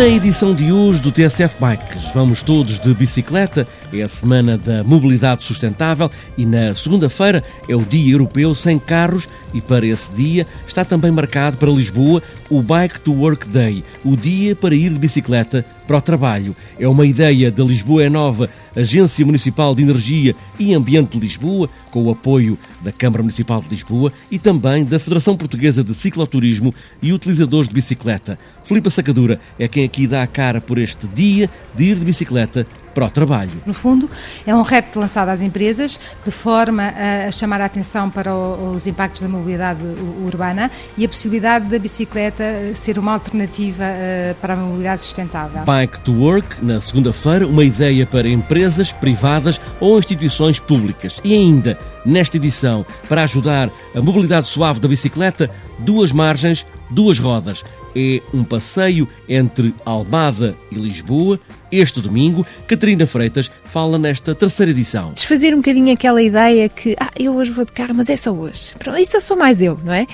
Na edição de hoje do TSF Bikes, vamos todos de bicicleta. É a semana da mobilidade sustentável e na segunda-feira é o Dia Europeu sem carros e para esse dia está também marcado para Lisboa o Bike to Work Day, o dia para ir de bicicleta para o trabalho. É uma ideia da Lisboa é Nova, Agência Municipal de Energia e Ambiente de Lisboa, com o apoio da Câmara Municipal de Lisboa e também da Federação Portuguesa de Cicloturismo e Utilizadores de Bicicleta. Filipe Sacadura é quem aqui dá a cara por este dia de ir de bicicleta para o trabalho. No fundo, é um repto lançado às empresas de forma a chamar a atenção para os impactos da mobilidade urbana e a possibilidade da bicicleta ser uma alternativa eh, para a mobilidade sustentável. Bike to Work, na segunda-feira, uma ideia para empresas privadas ou instituições públicas. E ainda, nesta edição, para ajudar a mobilidade suave da bicicleta, duas margens, duas rodas é um passeio entre Almada e Lisboa. Este domingo, Catarina Freitas fala nesta terceira edição. Desfazer um bocadinho aquela ideia que, ah, eu hoje vou de carro, mas é só hoje. Isso eu sou mais eu, não é?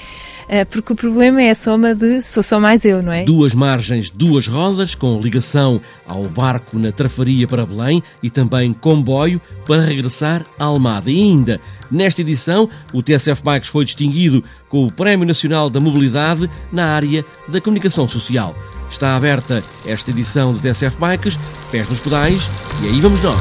Eh, porque o problema é a soma de sou só mais eu, não é? Duas margens, duas rodas, com ligação ao barco na Trafaria para Belém e também comboio para regressar à Almada. E ainda, nesta edição, o TSF Bikes foi distinguido com o Prémio Nacional da Mobilidade na área da comunicação social. Está aberta esta edição do TSF Bikes, pés nos pedais, e aí vamos nós.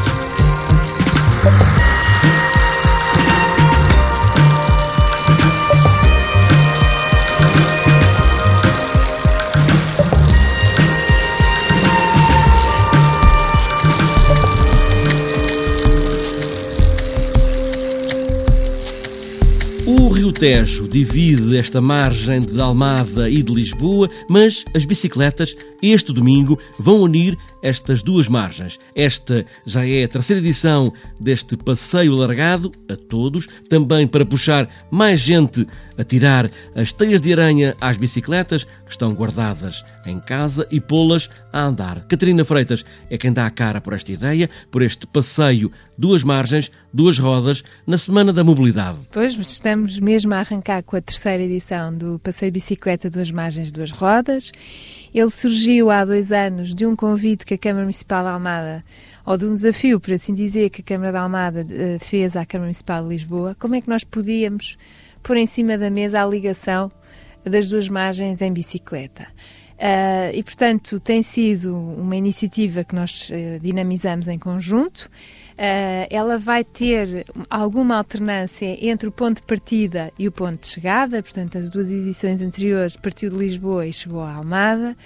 Tejo divide esta margem de Almada e de Lisboa, mas as bicicletas, este domingo, vão unir estas duas margens. Esta já é a terceira edição deste passeio alargado a todos, também para puxar mais gente a tirar as teias de aranha às bicicletas que estão guardadas em casa e pô-las a andar. Catarina Freitas é quem dá a cara por esta ideia, por este passeio, duas margens, duas rodas, na Semana da Mobilidade. Pois, estamos mesmo a arrancar com a terceira edição do Passeio Bicicleta Duas Margens, Duas Rodas. Ele surgiu há dois anos de um convite que a Câmara Municipal de Almada, ou de um desafio, por assim dizer, que a Câmara de Almada eh, fez à Câmara Municipal de Lisboa. Como é que nós podíamos pôr em cima da mesa a ligação das duas margens em bicicleta? Uh, e, portanto, tem sido uma iniciativa que nós uh, dinamizamos em conjunto. Uh, ela vai ter alguma alternância entre o ponto de partida e o ponto de chegada, portanto, as duas edições anteriores partiu de Lisboa e chegou a Almada,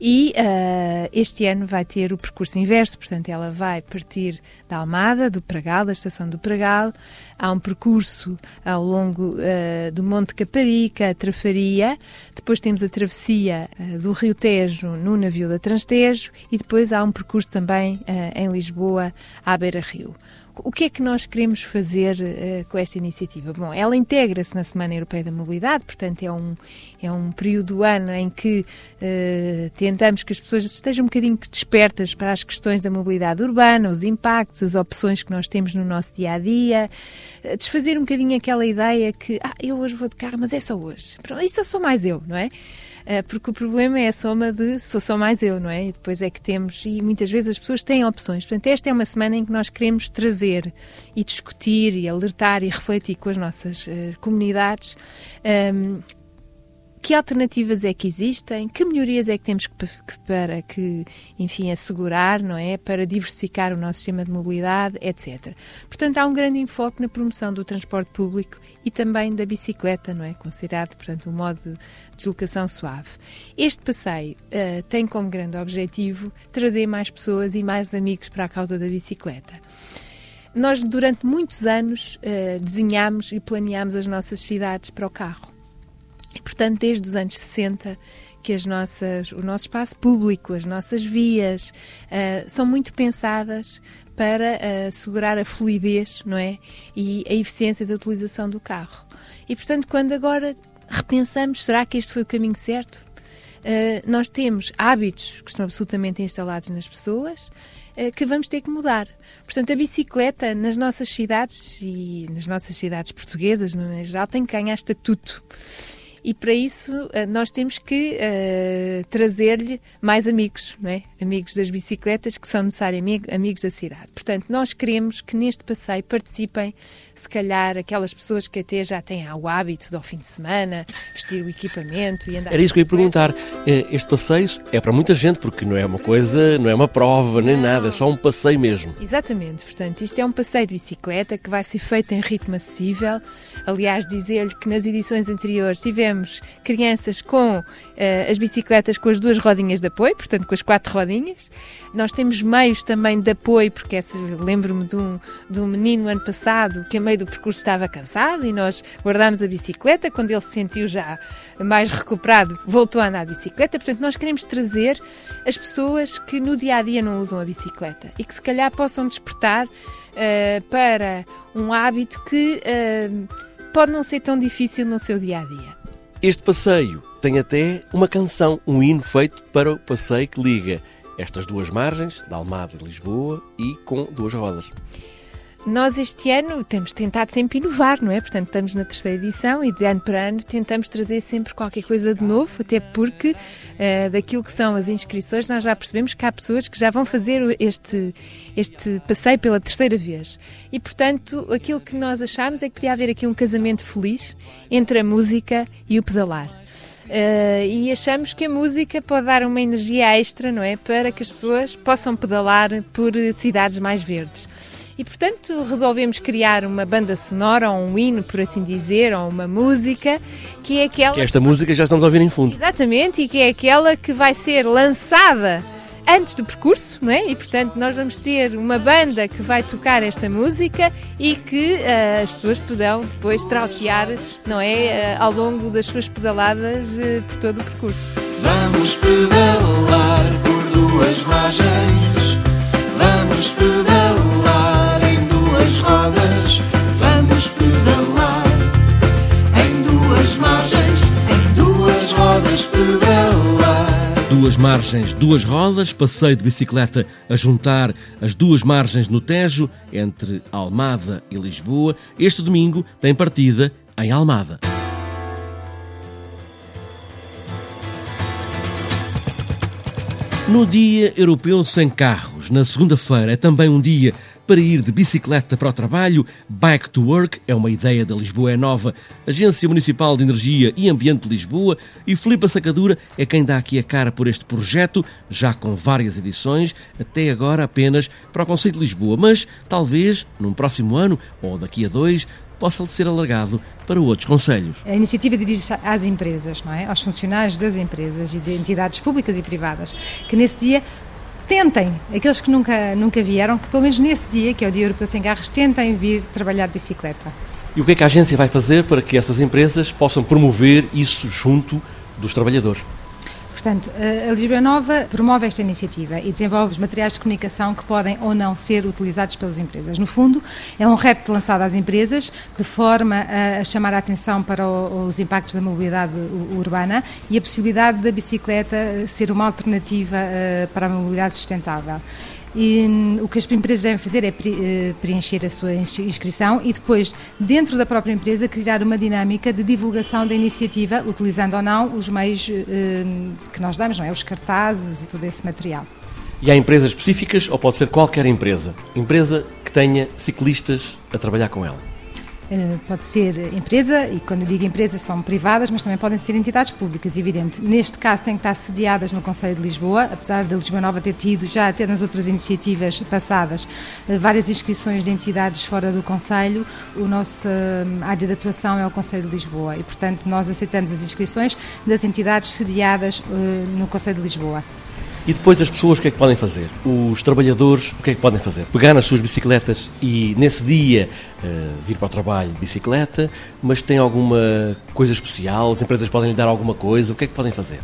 e uh, este ano vai ter o percurso inverso, portanto, ela vai partir da Almada, do Pragal, da estação do Pragal. Há um percurso ao longo uh, do Monte Caparica, a Trafaria. Depois temos a travessia uh, do Rio Tejo no navio da Transtejo e depois há um percurso também em Lisboa, à Beira Rio. O que é que nós queremos fazer uh, com esta iniciativa? Bom, ela integra-se na Semana Europeia da Mobilidade, portanto é um, é um período do ano em que uh, tentamos que as pessoas estejam um bocadinho despertas para as questões da mobilidade urbana, os impactos, as opções que nós temos no nosso dia a dia, uh, desfazer um bocadinho aquela ideia que ah, eu hoje vou de carro, mas é só hoje. Pronto, isso eu sou mais eu, não é? Eh, porque o problema é a soma de sou só mais eu, não é? E depois é que temos, e muitas vezes as pessoas têm opções. Portanto, esta é uma semana em que nós queremos trazer e discutir e alertar e refletir com as nossas uh, comunidades um, ehm, que alternativas é que existem, que melhorias é que temos que, para que, enfim, assegurar, não é, para diversificar o nosso sistema de mobilidade, etc. Portanto, há um grande enfoque na promoção do transporte público e também da bicicleta, não é, considerado, portanto, um modo de deslocação suave. Este passeio uh, tem como grande objetivo trazer mais pessoas e mais amigos para a causa da bicicleta. Nós, durante muitos anos, uh, desenhámos e planeámos as nossas cidades para o carro e, portanto, desde os anos 60 que as nossas, o nosso espaço público, as nossas vias, uh, são muito pensadas para uh, assegurar a fluidez não é? e a eficiência da utilização do carro. E, portanto, quando agora repensamos, será que este foi o caminho certo? Uh, nós temos hábitos que estão absolutamente instalados nas pessoas que vamos ter que mudar. Portanto, a bicicleta nas nossas cidades e nas nossas cidades portuguesas, no geral, tem que ganhar estatuto. E para isso uh, nós temos que uh, trazer-lhe mais amigos, não é? amigos das bicicletas que são necessariamente amigos da cidade. Portanto, nós queremos que neste passeio participem, se calhar, aquelas pessoas que até já têm o hábito de ao fim de semana vestir o equipamento e andar. Era isso que eu ia perguntar. Este passeio é para muita gente, porque não é uma coisa, não é uma prova nem nada, é só um passeio mesmo. Exatamente, portanto, isto é um passeio de bicicleta que vai ser feito em ritmo acessível. Aliás, dizer-lhe que nas edições anteriores tivemos crianças com uh, as bicicletas com as duas rodinhas de apoio, portanto, com as quatro rodinhas. Nós temos meios também de apoio, porque lembro-me de um, de um menino ano passado que a meio do percurso estava cansado e nós guardámos a bicicleta. Quando ele se sentiu já mais recuperado, voltou a andar de bicicleta. Portanto, nós queremos trazer as pessoas que no dia a dia não usam a bicicleta e que se calhar possam despertar uh, para um hábito que uh, pode não ser tão difícil no seu dia a dia. Este passeio tem até uma canção, um hino feito para o passeio que liga estas duas margens, da Almada e Lisboa, e com duas rodas. Nós este ano temos tentado sempre inovar, não é? Portanto, estamos na terceira edição e de ano para ano tentamos trazer sempre qualquer coisa de novo, até porque uh, daquilo que são as inscrições nós já percebemos que há pessoas que já vão fazer este, este passeio pela terceira vez. E, portanto, aquilo que nós achamos é que podia haver aqui um casamento feliz entre a música e o pedalar. Uh, e achamos que a música pode dar uma energia extra, não é? Para que as pessoas possam pedalar por cidades mais verdes. E, portanto, resolvemos criar uma banda sonora, ou um hino, por assim dizer, ou uma música, que é aquela. Que esta música já estamos a ouvir em fundo. Exatamente, e que é aquela que vai ser lançada antes do percurso, não é? E portanto nós vamos ter uma banda que vai tocar esta música e que uh, as pessoas poderão depois trautear, não é? Uh, ao longo das suas pedaladas uh, por todo o percurso. Vamos pedalar por duas margens, rodas pedalar. Duas margens, duas rodas, passeio de bicicleta a juntar as duas margens no Tejo, entre Almada e Lisboa. Este domingo tem partida em Almada. No Dia Europeu Sem Carros, na segunda-feira, é também um dia para ir de bicicleta para o trabalho. Bike to Work é uma ideia da Lisboa é Nova, Agência Municipal de Energia e Ambiente de Lisboa, e Filipe Sacadura é quem dá aqui a cara por este projeto, já com várias edições, até agora apenas para o Conselho de Lisboa, mas talvez num próximo ano ou daqui a dois possa ser alargado para outros conselhos. A iniciativa dirige-se às empresas, não é? aos funcionários das empresas e de entidades públicas e privadas, que nesse dia tentem, aqueles que nunca, nunca vieram, que pelo menos nesse dia, que é o Dia Europeu Sem Carros, tentem vir trabalhar de bicicleta. E o que é que a agência vai fazer para que essas empresas possam promover isso junto dos trabalhadores? Portanto, a Lisboa Nova promove esta iniciativa e desenvolve os materiais de comunicação que podem ou não ser utilizados pelas empresas. No fundo, é um repto lançado às empresas de forma a chamar a atenção para os impactos da mobilidade urbana e a possibilidade da bicicleta ser uma alternativa eh, para a mobilidade sustentável. E, um, o que as empresas devem fazer é uh, preencher a sua inscrição e depois, dentro da própria empresa, criar uma dinâmica de divulgação da iniciativa, utilizando ou não os meios uh, que nós damos, não é? Os cartazes e todo esse material. E há empresas específicas ou pode ser qualquer empresa? Empresa que tenha ciclistas a trabalhar com ela? Eh, pode ser empresa, e quando digo empresa são privadas, mas também podem ser entidades públicas, evidente. Neste caso têm que estar sediadas no Conselho de Lisboa, apesar de Lisboa Nova ter tido, já até nas outras iniciativas passadas, eh, várias inscrições de entidades fora do Conselho, a nossa hum, área de atuação é o Conselho de Lisboa e, portanto, nós aceitamos as inscrições das entidades sediadas eh, no Conselho de Lisboa. E depois as pessoas o que é que podem fazer? Os trabalhadores o que é que podem fazer? Pegar nas suas bicicletas e nesse dia uh, vir para o trabalho de bicicleta, mas tem alguma coisa especial? As empresas podem lhe dar alguma coisa? O que é que podem fazer?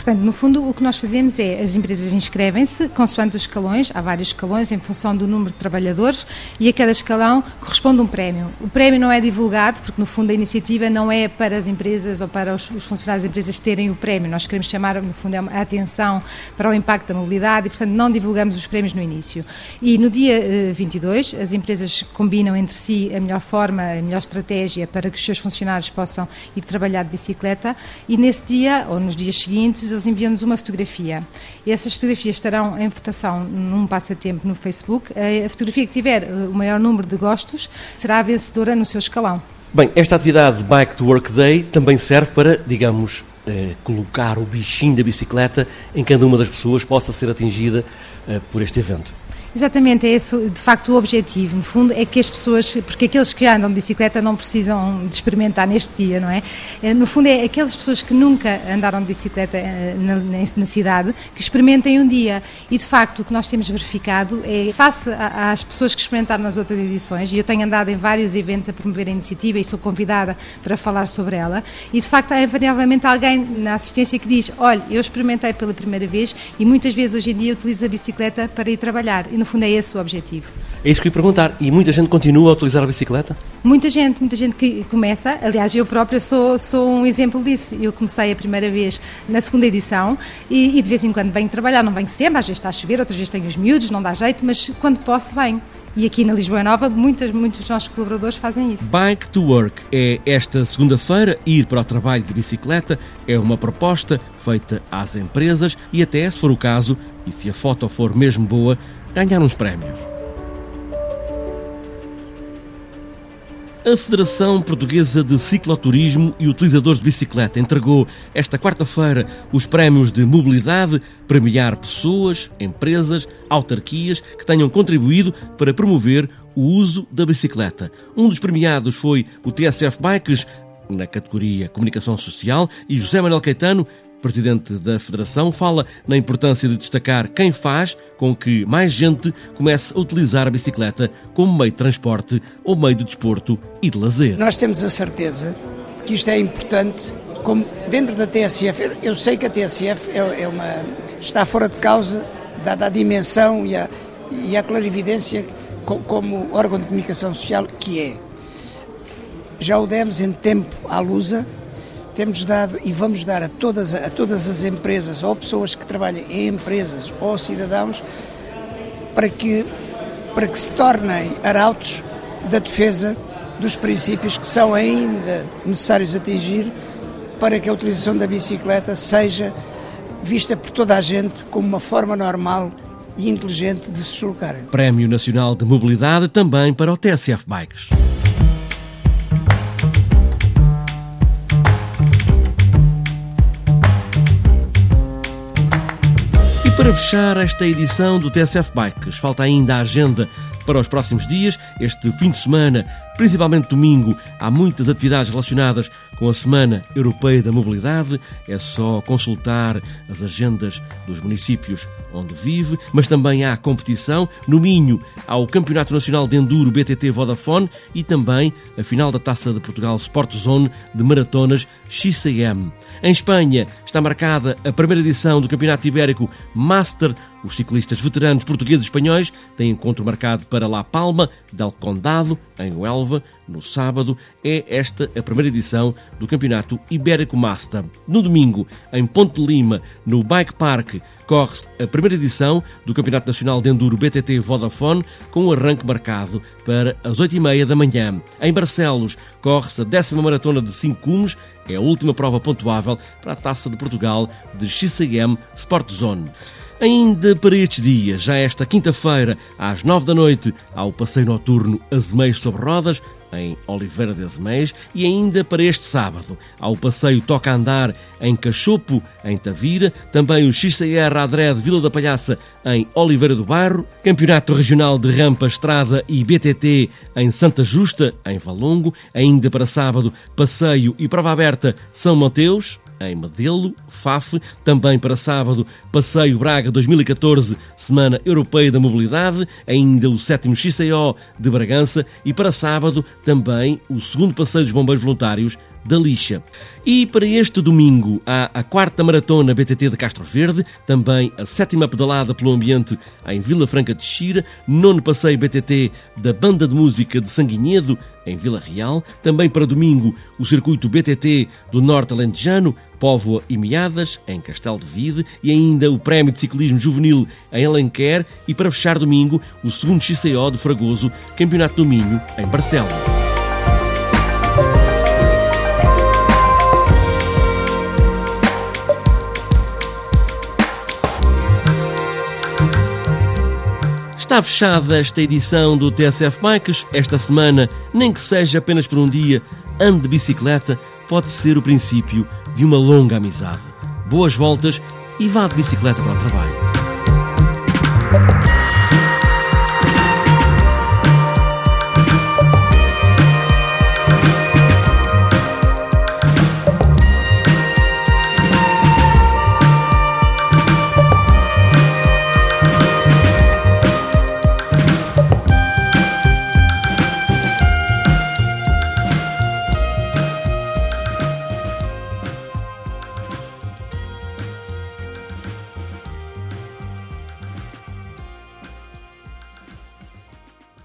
Portanto, no fundo, o que nós fazemos é as empresas inscrevem-se consoante os escalões, há vários escalões em função do número de trabalhadores e a cada escalão corresponde um prémio. O prémio não é divulgado porque, no fundo, a iniciativa não é para as empresas ou para os, os funcionários das empresas terem o prémio. Nós queremos chamar, no fundo, a atenção para o impacto da mobilidade e, portanto, não divulgamos os prémios no início. E no dia 22, eh, as empresas combinam entre si a melhor forma, a melhor estratégia para que os seus funcionários possam ir trabalhar de bicicleta e nesse dia ou nos dias seguintes eles enviam-nos uma fotografia. E essas fotografias estarão em votação num passatempo no Facebook. A fotografia que tiver eh, o maior número de gostos será a vencedora no seu escalão. Bem, esta atividade Bike to Work Day também serve para, digamos, eh, colocar o bichinho da bicicleta em cada uma das pessoas possa ser atingida eh, por este evento. Exatamente, é esse de facto o objetivo. No fundo, é que as pessoas, porque aqueles que andam de bicicleta não precisam de experimentar neste dia, não é? é no fundo, é aquelas pessoas que nunca andaram de bicicleta eh, na, na cidade que experimentem um dia. E de facto, o que nós temos verificado é, face às pessoas que experimentaram nas outras edições, e eu tenho andado em vários eventos a promover a iniciativa e sou convidada para falar sobre ela, e de facto há invariavelmente alguém na assistência que diz: Olha, eu experimentei pela primeira vez e muitas vezes hoje em dia utilizo a bicicleta para ir trabalhar. No fundo é esse o objetivo. É isso que eu ia perguntar. E muita gente continua a utilizar a bicicleta? Muita gente, muita gente que começa. Aliás, eu própria sou, sou um exemplo disso. Eu comecei a primeira vez na segunda edição e, e de vez em quando venho trabalhar. Não venho sempre, às vezes está a chover, outras vezes tenho os miúdos, não dá jeito, mas quando posso, venho. E aqui na Lisboa Nova, muitos, muitos dos nossos colaboradores fazem isso. Bike to Work é esta segunda-feira. Ir para o trabalho de bicicleta é uma proposta feita às empresas e, até se for o caso, e se a foto for mesmo boa, ganhar uns prémios. A Federação Portuguesa de Cicloturismo e Utilizadores de Bicicleta entregou esta quarta-feira os prémios de mobilidade, premiar pessoas, empresas, autarquias que tenham contribuído para promover o uso da bicicleta. Um dos premiados foi o TSF Bikes, na categoria Comunicação Social, e José Manuel Caetano presidente da Federação, fala na importância de destacar quem faz com que mais gente comece a utilizar a bicicleta como meio de transporte ou meio de desporto e de lazer. Nós temos a certeza de que isto é importante, como dentro da TSF, eu sei que a TSF é, é uma, está fora de causa, dada a dimensão e a, e a clarividência como órgão de comunicação social que é. Já o demos em tempo à Lusa, temos dado e vamos dar a todas, a todas as empresas ou pessoas que trabalham em empresas ou cidadãos para que, para que se tornem arautos da defesa dos princípios que são ainda necessários atingir para que a utilização da bicicleta seja vista por toda a gente como uma forma normal e inteligente de se deslocar. Prémio Nacional de Mobilidade também para o TSF Bikes. Para fechar esta edição do TSF Bikes, falta ainda a agenda para os próximos dias. Este fim de semana, principalmente domingo, há muitas atividades relacionadas com a Semana Europeia da Mobilidade. É só consultar as agendas dos municípios onde vive, mas também há competição. No Minho há o Campeonato Nacional de Enduro BTT Vodafone e também a final da Taça de Portugal Sport Zone de maratonas XCM. Em Espanha está marcada a primeira edição do Campeonato Ibérico Master. Os ciclistas veteranos portugueses e espanhóis têm encontro marcado para La Palma del Condado, em Huelva, no sábado. É esta a primeira edição do Campeonato Ibérico Master. No domingo, em Ponte Lima, no Bike Park, corre-se a primeira edição do Campeonato Nacional de Enduro BTT Vodafone, com um arranque marcado para as 8h30 da manhã. Em Barcelos, corre-se a décima maratona de 5 cumes, é a última prova pontuável para a Taça de Portugal de XCM Sport Zone. Ainda para estes dias, já esta quinta-feira, às nove da noite, há o passeio noturno Azemeios sobre Rodas, em Oliveira de Azeméis, e ainda para este sábado, há o passeio Toca Andar em Cachopo, em Tavira, também o XCR Adred Vila da Palhaça, em Oliveira do Bairro, Campeonato Regional de Rampa Estrada e BTT em Santa Justa, em Valongo, ainda para sábado, passeio e prova aberta São Mateus, em Medelo, FAF, também para sábado, Passeio Braga 2014, Semana Europeia da Mobilidade, ainda o sétimo XCO de Bragança e para sábado também o segundo Passeio dos Bombeiros Voluntários da Lixa. E para este domingo há a quarta maratona BTT de Castro Verde, também a sétima pedalada pelo ambiente em Vila Franca de Xira, nono passeio BTT da Banda de Música de Sanguinhedo, em Vila Real, também para domingo o circuito BTT do Norte Alentejano, Póvoa e Meadas, em Castelo de Vide, e ainda o Prémio de Ciclismo Juvenil em Alenquer, e para fechar domingo o segundo XCO de Fragoso, Campeonato do Minho, em Barcelos. Está fechada esta edição do TSF Bikes. Esta semana, nem que seja apenas por um dia, ande de bicicleta pode ser o princípio de uma longa amizade. Boas voltas e vá de bicicleta para o trabalho.